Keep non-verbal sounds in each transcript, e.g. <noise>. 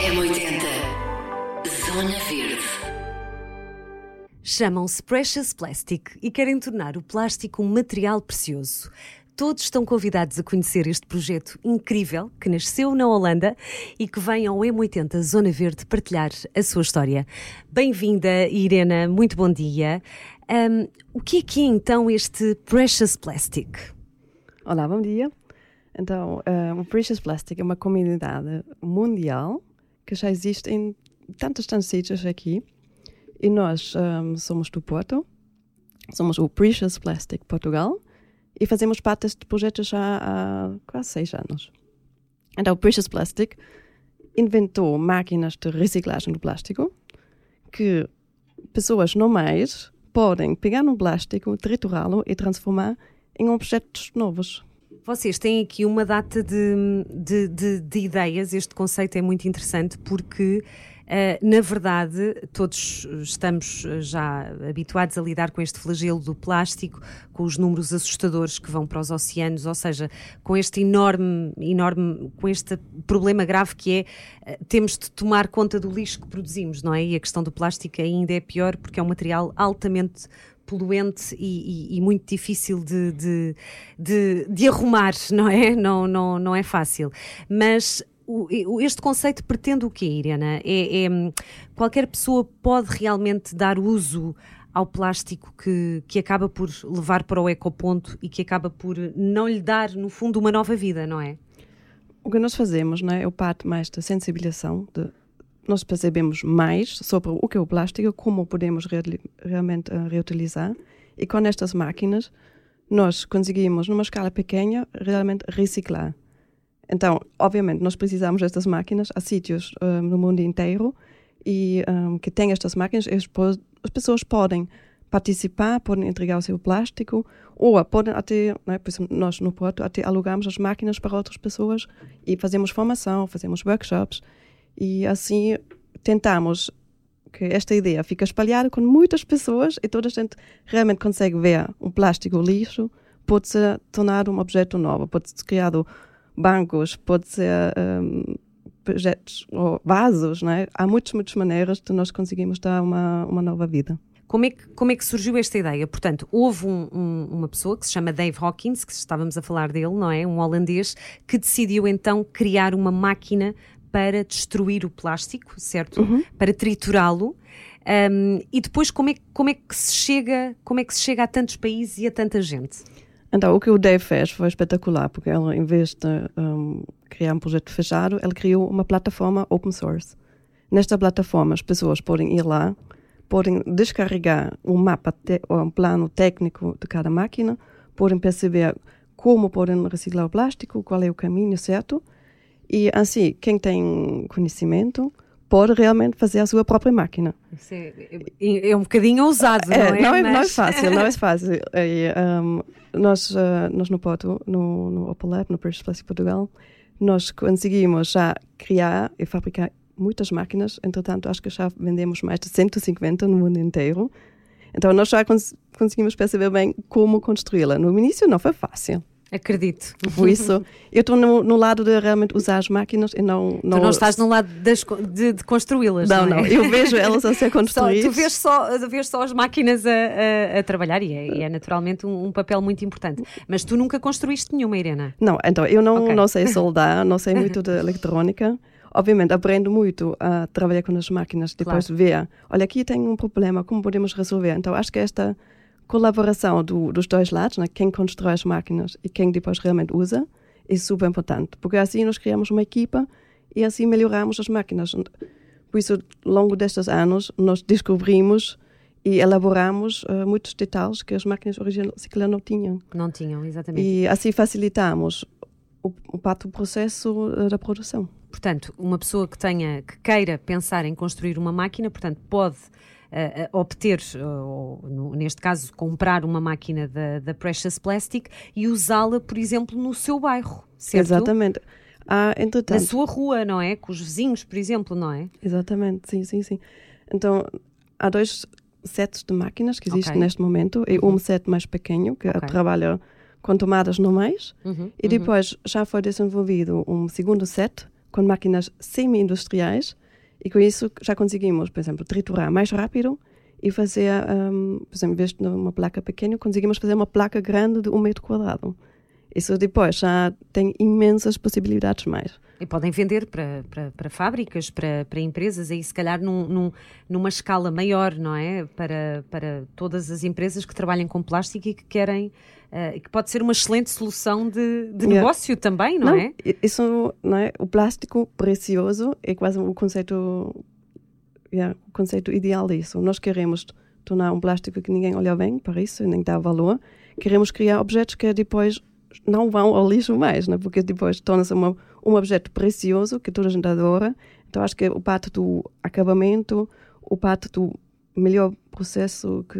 M80 Zona Verde Chamam-se Precious Plastic e querem tornar o plástico um material precioso. Todos estão convidados a conhecer este projeto incrível que nasceu na Holanda e que vem ao M80 Zona Verde partilhar a sua história. Bem-vinda, Irena, muito bom dia. Um, o que é que é então este Precious Plastic? Olá, bom dia. Então, um, o Precious Plastic é uma comunidade mundial que já existe em tantos, tantos sítios aqui. E nós um, somos do Porto, somos o Precious Plastic Portugal e fazemos parte deste projeto já há quase seis anos. Então, o Precious Plastic inventou máquinas de reciclagem do plástico que pessoas normais podem pegar um plástico, triturá-lo e transformar em objetos novos. Vocês têm aqui uma data de, de, de, de ideias, este conceito é muito interessante porque Uh, na verdade, todos estamos já habituados a lidar com este flagelo do plástico, com os números assustadores que vão para os oceanos, ou seja, com este enorme, enorme, com este problema grave que é uh, temos de tomar conta do lixo que produzimos, não é? E a questão do plástico ainda é pior porque é um material altamente poluente e, e, e, muito difícil de, de, de, de, arrumar, <laughs> não é? Não, não, não é fácil. Mas este conceito pretende o quê, Irena? É, é, qualquer pessoa pode realmente dar uso ao plástico que, que acaba por levar para o ecoponto e que acaba por não lhe dar, no fundo, uma nova vida, não é? O que nós fazemos não é, é o parte mais da sensibilização, de, nós percebemos mais sobre o que é o plástico, como podemos re, realmente uh, reutilizar, e com estas máquinas nós conseguimos, numa escala pequena, realmente reciclar. Então, obviamente, nós precisamos destas máquinas. Há sítios um, no mundo inteiro e um, que têm estas máquinas. As pessoas podem participar, podem entregar o seu plástico ou podem até, né, por nós no Porto até alugamos as máquinas para outras pessoas e fazemos formação, fazemos workshops e assim tentamos que esta ideia fique espalhada com muitas pessoas e toda a gente realmente consegue ver um plástico lixo pode se tornar um objeto novo, pode ser criado bancos, pode ser um, projetos ou vasos, não é? Há muitas, muitas maneiras de nós conseguirmos dar uma, uma nova vida. Como é, que, como é que surgiu esta ideia? Portanto, houve um, um, uma pessoa que se chama Dave Hawkins, que estávamos a falar dele, não é? Um holandês, que decidiu então criar uma máquina para destruir o plástico, certo? Uhum. Para triturá-lo. Um, e depois como é, como é que se chega, como é que se chega a tantos países e a tanta gente? Então, o que o Dave fez foi espetacular, porque ele, em vez de um, criar um projeto fechado, ele criou uma plataforma open source. Nesta plataforma, as pessoas podem ir lá, podem descarregar um mapa, um plano técnico de cada máquina, podem perceber como podem reciclar o plástico, qual é o caminho certo, e assim, quem tem conhecimento pode realmente fazer a sua própria máquina. É, é, um bocadinho ousado, não é? é não, é Mas... não é fácil, não é <laughs> fácil. E, um, nós, uh, nós no Porto, no, no Opel Lab, no British Plastic Portugal, nós conseguimos já criar e fabricar muitas máquinas, entretanto acho que já vendemos mais de 150 no mundo inteiro. Então nós já cons conseguimos perceber bem como construí-la. No início não foi fácil. Acredito. Por isso, eu estou no, no, lado de realmente usar as máquinas e não. não... Tu não estás no lado das, de, de construí-las. Não, não, é? não, Eu vejo elas a ser <laughs> construídas. Só, tu vês só, vês só as máquinas a, a, a trabalhar e é, e é naturalmente um, um, papel muito importante. Mas tu nunca construíste nenhuma, Irena? Não, então eu não, okay. não sei soldar, não sei <laughs> muito de eletrónica. Obviamente, aprendo muito a trabalhar com as máquinas, depois claro. ver, olha, aqui tem um problema, como podemos resolver? Então acho que esta colaboração do, dos dois lados, né? quem constrói as máquinas e quem depois realmente usa, é super importante, porque assim nós criamos uma equipa e assim melhoramos as máquinas. Por isso, ao longo destes anos, nós descobrimos e elaboramos uh, muitos detalhes que as máquinas originais não tinham. Não tinham, exatamente. E assim facilitamos o, o parte do processo uh, da produção. Portanto, uma pessoa que tenha, que queira pensar em construir uma máquina, portanto, pode uh, obter, ou, no, neste caso, comprar uma máquina da, da Precious Plastic e usá-la, por exemplo, no seu bairro, certo? Exatamente. Ah, entretanto, Na sua rua, não é? Com os vizinhos, por exemplo, não é? Exatamente, sim, sim, sim. Então, há dois sets de máquinas que existem okay. neste momento, e uhum. um set mais pequeno, que okay. trabalha com tomadas normais, uhum, e uhum. depois já foi desenvolvido um segundo set com máquinas semi-industriais e com isso já conseguimos, por exemplo, triturar mais rápido e fazer, um, por exemplo, em vez de uma placa pequena, conseguimos fazer uma placa grande de um metro quadrado. Isso depois já tem imensas possibilidades mais. E podem vender para, para, para fábricas, para, para empresas, aí se calhar num, num, numa escala maior, não é? Para, para todas as empresas que trabalham com plástico e que querem, que pode ser uma excelente solução de, de yeah. negócio também, não, não, é? Isso, não é? O plástico precioso é quase o conceito, yeah, conceito ideal disso. Nós queremos tornar um plástico que ninguém olha bem para isso, nem dá valor. Queremos criar objetos que depois não vão ao lixo mais, né? porque depois torna-se um objeto precioso que toda a gente adora. Então acho que o parte do acabamento, o parte do melhor processo que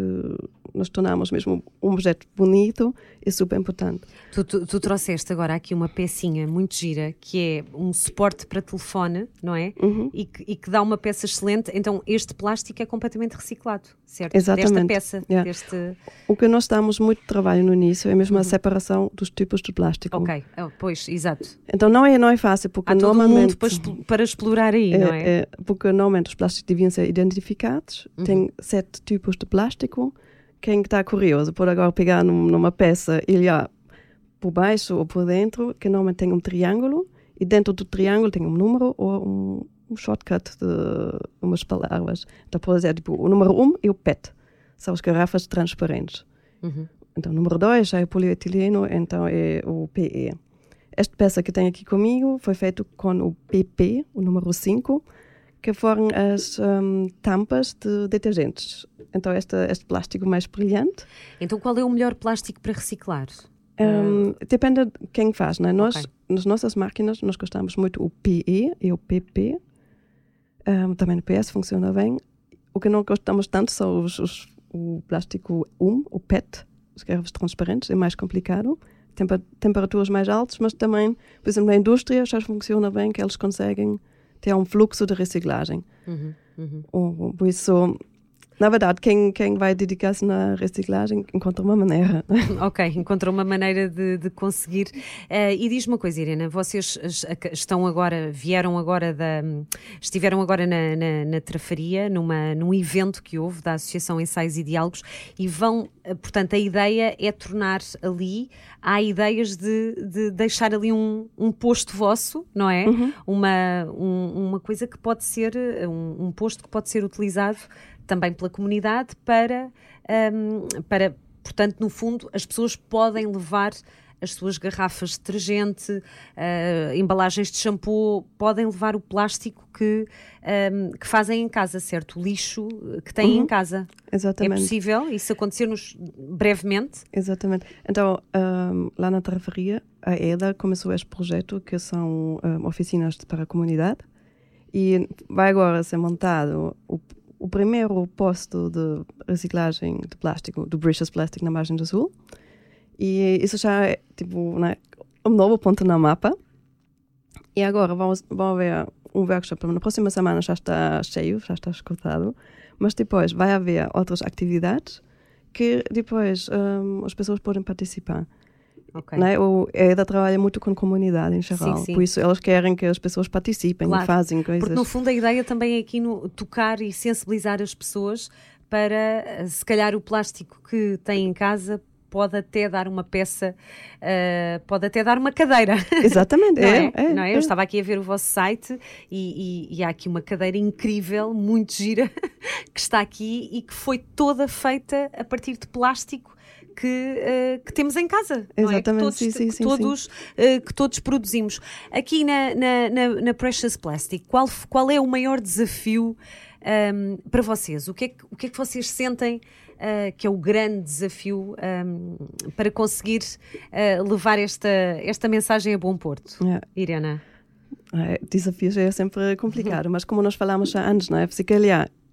nós tornamos mesmo um objeto bonito é super importante. Tu, tu, tu, trouxeste agora aqui uma pecinha muito gira que é um suporte para telefone, não é? Uhum. E, que, e, que, dá uma peça excelente. Então este plástico é completamente reciclado, certo? Exatamente. Desta peça. Yeah. Deste... O que nós damos muito trabalho no início é mesmo uhum. a separação dos tipos de plástico. Ok, oh, pois, exato. Então não é, não é fácil porque Há normalmente... todo mundo para, para explorar aí, é, não é? é? Porque normalmente os plásticos deviam ser identificados, uhum. tem sete tipos de plástico quem está curioso pode agora pegar num, numa peça e olhar por baixo ou por dentro, que normalmente tem um triângulo, e dentro do triângulo tem um número ou um, um shortcut de umas palavras. Então, pode dizer, tipo, o número 1 um é o PET, são as garrafas transparentes. Uhum. Então, o número 2 é o polietileno, então é o PE. Esta peça que tem aqui comigo foi feita com o PP, o número 5, que foram as um, tampas de detergentes. Então, este, este plástico mais brilhante. Então, qual é o melhor plástico para reciclar? Um, depende de quem faz, né? Nós, okay. nas nossas máquinas, nós gostamos muito o PE e o PP. Um, também o PS funciona bem. O que não gostamos tanto são os, os, o plástico UM, o PET, os garrafas transparentes, é mais complicado. Temper, temperaturas mais altas, mas também, por exemplo, na indústria já funciona bem que eles conseguem ter um fluxo de reciclagem. Uhum, uhum. Por isso, na verdade, quem, quem vai dedicar-se na reciclagem encontra uma maneira. <laughs> Ok, encontra uma maneira de, de conseguir. Uh, e diz uma coisa, Irena, vocês estão agora, vieram agora da. estiveram agora na, na, na Trafaria, numa, num evento que houve da Associação Ensaios e Diálogos, e vão, eh, portanto, a ideia é tornar ali, há ideias de, de deixar ali um, um posto vosso, não é? Uhum. Uma, um, uma coisa que pode ser, um, um posto que pode ser utilizado também pela comunidade para, um, para, portanto, no fundo, as pessoas podem levar as suas garrafas de detergente, uh, embalagens de shampoo, podem levar o plástico que, um, que fazem em casa, certo? O lixo que têm uhum. em casa. Exatamente. É possível isso acontecer-nos brevemente? Exatamente. Então, um, lá na Tarrafaria, a EDA começou este projeto que são um, oficinas para a comunidade e vai agora ser montado o o primeiro posto de reciclagem de plástico, do British Plastic na margem do Sul. E isso já é tipo né, um novo ponto na mapa. E agora vamos, vamos ver um workshop na próxima semana já está cheio, já está escutado, mas depois vai haver outras atividades que depois um, as pessoas podem participar. Okay. Né? O EDA trabalha muito com comunidade em geral, sim, sim. por isso elas querem que as pessoas participem claro. e fazem coisas. Porque no fundo a ideia também é aqui no tocar e sensibilizar as pessoas para, se calhar, o plástico que têm em casa pode até dar uma peça, uh, pode até dar uma cadeira. <laughs> Exatamente, não é, é? é, não é? é? Eu estava aqui a ver o vosso site e, e, e, há aqui uma cadeira incrível, muito gira, <laughs> que está aqui e que foi toda feita a partir de plástico que, uh, que temos em casa. Exatamente, é? que todos, sim, sim, que, todos, uh, que todos produzimos. Aqui na, na, na, na, Precious Plastic, qual, qual é o maior desafio um, ehm, para vocês? O que, é que, o que é que vocês sentem Uh, que é o grande desafio um, para conseguir uh, levar esta, esta mensagem a bom porto. Yeah. Irena? É, desafios é sempre complicado, uhum. mas como nós falamos já antes, não é?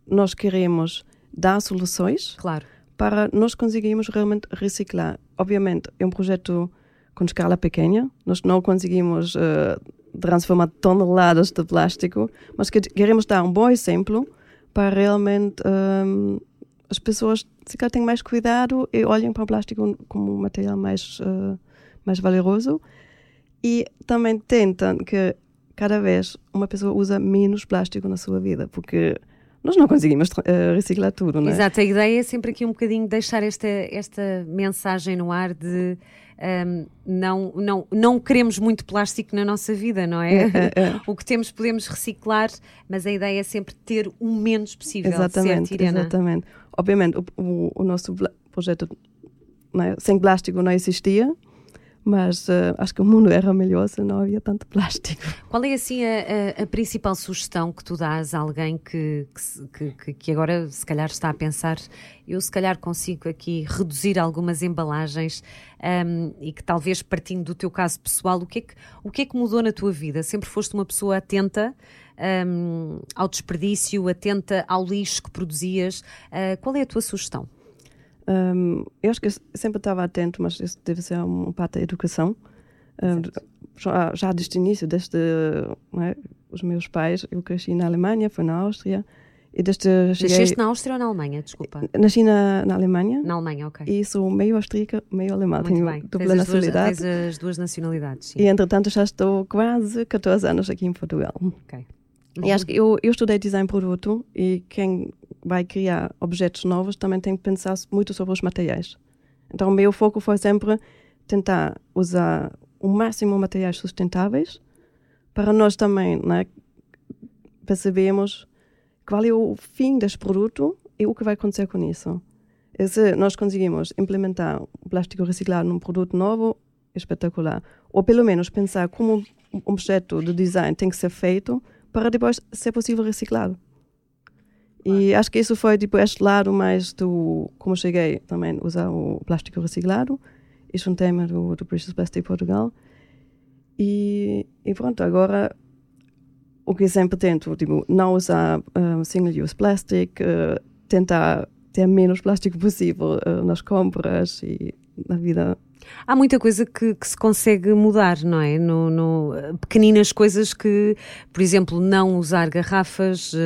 Nós queremos dar soluções. Claro para nós conseguirmos realmente reciclar. Obviamente, é um projeto com escala pequena, nós não conseguimos uh, transformar toneladas de plástico, mas que queremos dar um bom exemplo para realmente um, eh, as pessoas se calhar tenham mais cuidado e olhem para o plástico como um material mais, uh, mais valoroso e também tentam que cada vez uma pessoa usa menos plástico na sua vida, porque nós não conseguimos uh, reciclar tudo, não é? Exato, a ideia é sempre aqui um bocadinho deixar esta, esta mensagem no ar de um, não, não, não queremos muito plástico na nossa vida, não é? É, é, é. <laughs> o que temos podemos reciclar, mas a ideia é sempre ter o menos possível, exatamente, certo, Irena? Exatamente. Obviamente, o, o, o nosso projeto sem plástico não existia, mas uh, acho que o mundo era melhor se não havia tanto plástico. Qual é assim a, a, a principal sugestão que tu dás a alguém que, que, que, que, agora se calhar está a pensar eu se calhar consigo aqui reduzir algumas embalagens um, e que talvez partindo do teu caso pessoal, o que, é que, o que é que mudou na tua vida? Sempre foste uma pessoa atenta um, ao desperdício, atenta ao lixo que produzias. Uh, qual é a tua sugestão? Um, eu acho que eu sempre estava atento, mas isso deve ser um parte da educação. Um, já, já desde o início, desde é, os meus pais, eu cresci na Alemanha, fui na Áustria. E desde cheguei... Nasceste na Áustria ou na Alemanha? Desculpa. Nasci na, na Alemanha. Na Alemanha, ok. E sou meio austríaca, meio alemã. Muito Tenho bem. dupla tens nacionalidade. As duas, tens as duas nacionalidades, sim. E entretanto já estou quase 14 anos aqui em Portugal. Ok. E acho que eu, eu estudei design produto e quem vai criar objetos novos também tem que pensar muito sobre os materiais. Então, o meu foco foi sempre tentar usar o máximo de materiais sustentáveis para nós também né, percebermos qual é o fim deste produto e o que vai acontecer com isso. E se nós conseguimos implementar o plástico reciclado num produto novo, espetacular. Ou pelo menos pensar como um objeto de design tem que ser feito para depois ser possível reciclado. E acho que isso foi tipo este lado mais do como cheguei também usar o plástico reciclado. Isso é um tema do, do Precious Plastic Portugal. E, e pronto, agora o que sempre tento, tipo, não usar um, single-use plastic, uh, tentar ter menos plástico <laughs> possível uh, nas compras e na vida há muita coisa que, que, se consegue mudar, não é? No, no, pequeninas coisas que, por exemplo, não usar garrafas, uh,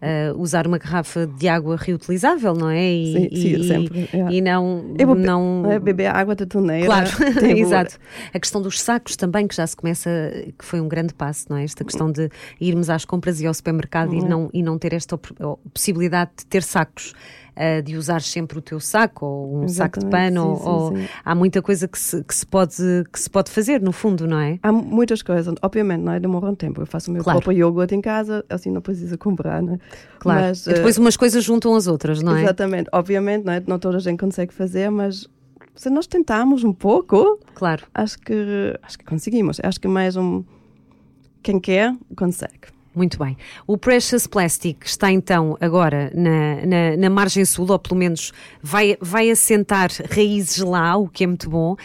uh, usar uma garrafa de água reutilizável, não é? E, sim, e, sim, sempre. É. E não. Eu não... É beber água da torneira. Claro, <laughs> <laughs> exato. A questão dos sacos também, que já se começa, que foi um grande passo, não é? Esta questão de irmos às compras e ao supermercado e, uhum. não, e não ter esta possibilidade de ter sacos uh, de usar sempre o teu saco ou um Exatamente, saco de pano. Sim, ou, sim, sim. Há muita coisa que se, que, se pode, que se pode fazer, no fundo, não é? Há muitas coisas, obviamente, não é? Demora um tempo. Eu faço o meu claro. próprio iogurte em casa, assim não preciso comprar, não é? Claro. Mas, e depois uh, umas coisas juntam as outras, não é? Exatamente. Obviamente, não, é? não toda a gente consegue fazer, mas se nós tentarmos um pouco, claro. acho que acho que conseguimos. Acho que mais um quem quer consegue. Muito bem. O Precious Plastic está então agora na, na, na, margem sul, ou pelo menos vai, vai assentar raízes lá, o que é muito bom. Uh,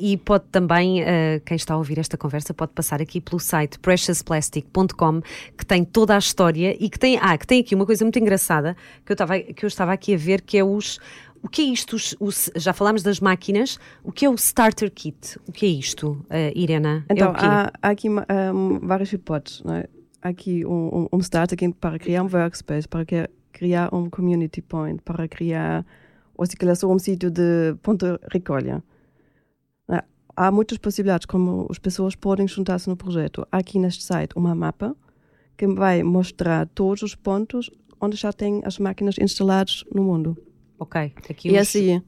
e pode também, uh, quem está a ouvir esta conversa, pode passar aqui pelo site preciousplastic.com, que tem toda a história e que tem, ah, que tem aqui uma coisa muito engraçada que eu estava, que eu estava aqui a ver, que é os, o que é isto? já falámos das máquinas. O que é o Starter Kit? O que é isto, uh, Irena? Então, é há, há, aqui um, várias hipóteses. Não é? Aqui um, um start aqui para criar um workspace, para criar um community point, para criar ou se calhar só um sítio de ponto de recolha. Ah, há muitas possibilidades como as pessoas podem juntar-se no projeto. Há aqui neste site uma mapa que vai mostrar todos os pontos onde já tem as máquinas instaladas no mundo. Ok. Aqui e os... assim.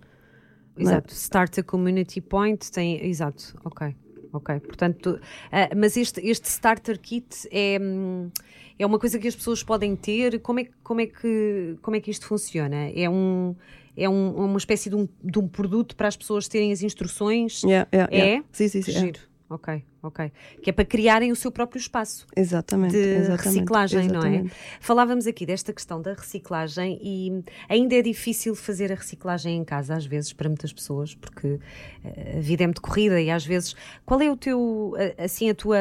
Exato. Né? Start a community point tem. Exato. Ok ok. Portanto, uh, mas este, este starter kit é, hum, é uma coisa que as pessoas podem ter. Como é, como é, que, como é que isto funciona? É um é um, uma espécie de um, de um produto para as pessoas terem as instruções? Yeah, yeah, é? Yeah. Sim, sim, sim. Giro. Ok, ok. Que é para criarem o seu próprio espaço exatamente, de exatamente, reciclagem, exatamente. não é? Falávamos aqui desta questão da reciclagem e ainda é difícil fazer a reciclagem em casa, às vezes, para muitas pessoas, porque eh, a vida é muito corrida e às vezes. Qual é o teu, assim, a tua.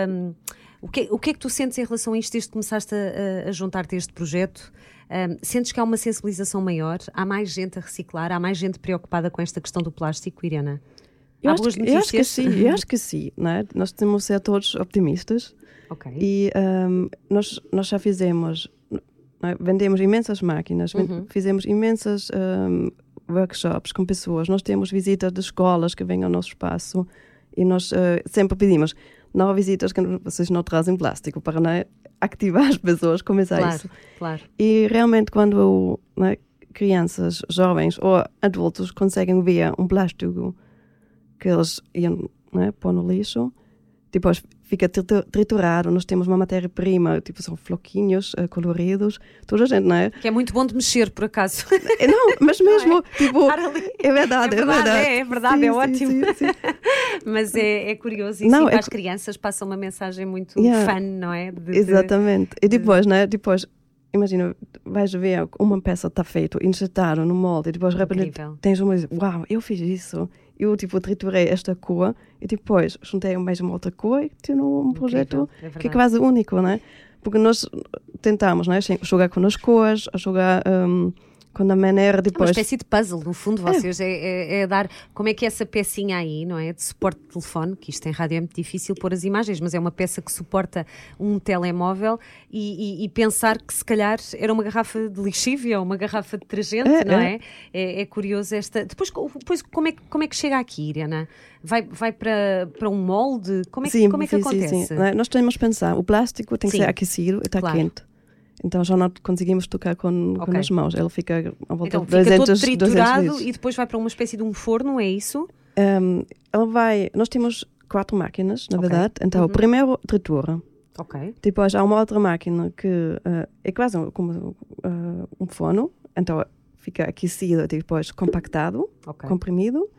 O que, o que é que tu sentes em relação a isto desde que começaste a, a juntar-te a este projeto? Um, sentes que há uma sensibilização maior? Há mais gente a reciclar? Há mais gente preocupada com esta questão do plástico, Irena? Eu acho, que, eu acho, que, sim, eu acho que sim, né? Nós temos ser todos optimistas. Ok. E um, nós, nós já fizemos, é? vendemos imensas máquinas, uhum. fizemos imensas um, workshops com pessoas. Nós temos visitas de escolas que vêm ao nosso espaço e nós uh, sempre pedimos: não visitas que vocês não trazem plástico para né, ativar as pessoas, começar Claro, isso. claro. E realmente, quando né, crianças, jovens ou adultos conseguem ver um plástico que eles iam né, pôr no lixo, depois fica tritu- triturado. Nós temos uma matéria-prima, tipo, são floquinhos eh, coloridos. Toda a gente, não é? Que é muito bom de mexer, por acaso. Eh, <laughs> Não, mas mesmo, tipo, Estar ali. é verdade, É é verdade, verdade. é, é verdade, Sim, é ótimo. sim, sim. <laughs> Mas é, é curioso e Não, sim, é para as crianças passa uma mensagem muito Yeah. fun, não é? De- de- Exatamente. E depois, né? Depois, imagina, vais ver uma peça está feita, injetado no molde, e depois de repente tens uma uau, eu fiz isso. Eu, tipo, triturei esta cor e depois juntei mais uma outra cor e tinha um projeto é que é quase único, né? Porque nós tentamos, né? Jogar com as cores, jogar hum, com a maneira É uma depois. espécie de puzzle, no fundo, vocês é, é- é dar como é que é essa pecinha aí, não é? De suporte de telefone, que isto em rádio é muito difícil pôr as imagens, mas é uma peça que suporta um telemóvel e, e- e pensar que se calhar era uma garrafa de lixívia ou uma garrafa de detergente, É, não é. é? é? é curioso esta. Depois, depois como, é, que- como é que chega aqui, Irena? Vai, vai para, para um molde? Como é, que- sim, como é que sim, acontece? sim, sim. Nós temos que pensar, o plástico tem que ser aquecido e está Claro. quente. Então já não conseguimos tocar com, com Ok. as mãos. Ele fica a volta Então de fica 200, todo triturado 200 litros. e depois vai para uma espécie de um forno, é isso? Um, ele vai. Nós temos quatro máquinas, na Ok. verdade. Então, Uhum. o primeiro tritura. Ok. Depois há uma outra máquina que eh, é quase como eh, um forno. Então, fica aquecido e depois compactado, Ok. comprimido.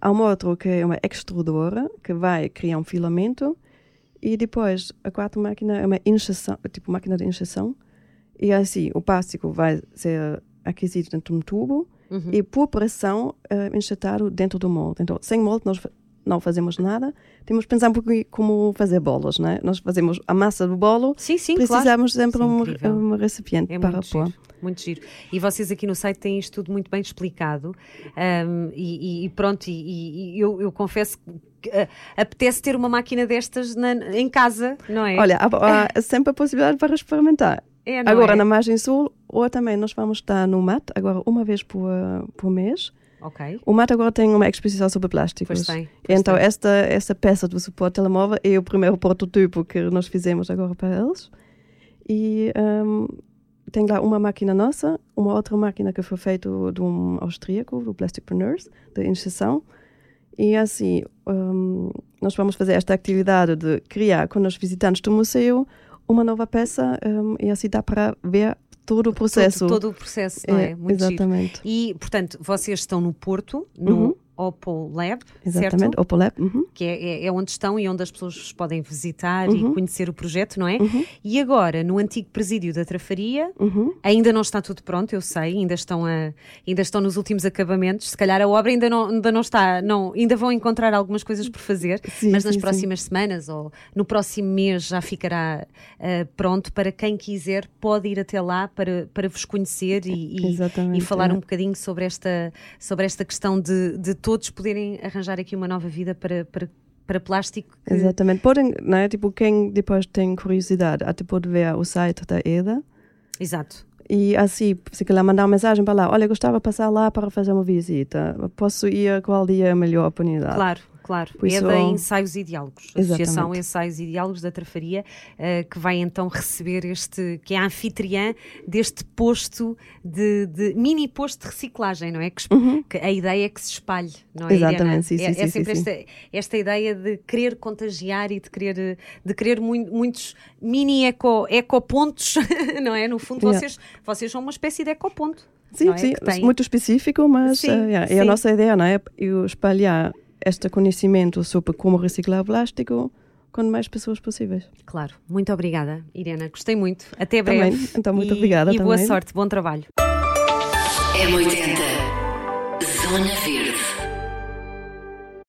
Há uma outra que é uma extrudora, que vai criar um filamento. E depois, a quarta máquina é uma injeção, tipo máquina de injeção. E assim, o plástico vai ser aquecido dentro de um tubo Uhum. e por pressão eh, injetado dentro do molde. Então, sem molde nós não fazemos nada. Temos que pensar um pouquinho como fazer bolas, né? Nós fazemos a massa do bolo, Sim, sim, claro. precisamos sempre Sim, um, um recipiente É para muito pôr. giro, muito giro. E vocês aqui no site têm isto tudo muito bem explicado. ahm, e, e- pronto, e, e- eu, eu confesso que ah, apetece ter uma máquina destas na- em casa, não é? Olha, há, há <laughs> sempre a possibilidade para experimentar. É, agora é? na margem sul, ou também nós vamos estar no MAT, agora uma vez por, por mês. Ok. O MAT agora tem uma exposição sobre plásticos. Pois tem, pois Então, tem. esta, esta peça do suporte telemóvel é o primeiro prototipo que nós fizemos agora para eles. E ehm, tem lá uma máquina nossa, uma outra máquina que foi feita de um austríaco, do Plasticpreneurs, de injeção. E assim, ehm, nós vamos fazer esta atividade de criar com os visitantes do museu uma nova peça ehm, e assim dá para ver todo o processo. Todo, todo o processo, não é? Muito giro. exatamente. E, portanto, vocês estão no Porto, no Uhum. Oppo Lab, Exatamente, certo? Opolab. Uhum. Que é, é- é onde estão e onde as pessoas podem visitar Uhum. e conhecer o projeto, não é? E agora, no antigo presídio da Trafaria, Uhum. Ainda não está tudo pronto, eu sei, ainda estão, a, ainda estão nos últimos acabamentos. Se calhar a obra ainda não, ainda não está, não, ainda vão encontrar algumas coisas por fazer, Sim, mas nas sim, sim. próximas semanas ou no próximo mês já ficará ah, pronto para quem quiser pode ir até lá para, para vos conhecer e, e- e falar é. um bocadinho sobre esta, sobre esta questão de, de todos poderem arranjar aqui uma nova vida para, para, para plástico. que- Exatamente. Podem, né, tipo, quem depois tem curiosidade, até pode ver o site da EDA Exato. e assim, se quiser mandar uma mensagem para lá, olha, gostava de passar lá para fazer uma visita, posso ir qual dia é a melhor oportunidade? Claro, claro. Por é isso- da Ensaios e Diálogos, Associação Exatamente. Ensaios e Diálogos da Trafaria, eh, que vai então receber este, que é a anfitriã deste posto de, de- mini posto de reciclagem, não é? Que, es- que a ideia é que se espalhe, não é? Uhum. Exatamente, sim, sim, é, sim, é sempre sim. Esta, esta ideia de querer contagiar e de querer, de querer mui- muitos mini eco, ecopontos, <laughs> não é? No fundo, Yeah. vocês, vocês são uma espécie de ecoponto. Sim, é? sim, tem- muito específico, mas Sim, eh, yeah, é sim. a nossa ideia, não é? Eu espalhar este conhecimento sobre como reciclar plástico com mais pessoas possíveis. Claro, muito obrigada, Irena. Gostei muito. Até Também. breve. Então, muito E- obrigada E boa também. sorte, bom trabalho. M80 Zona Verde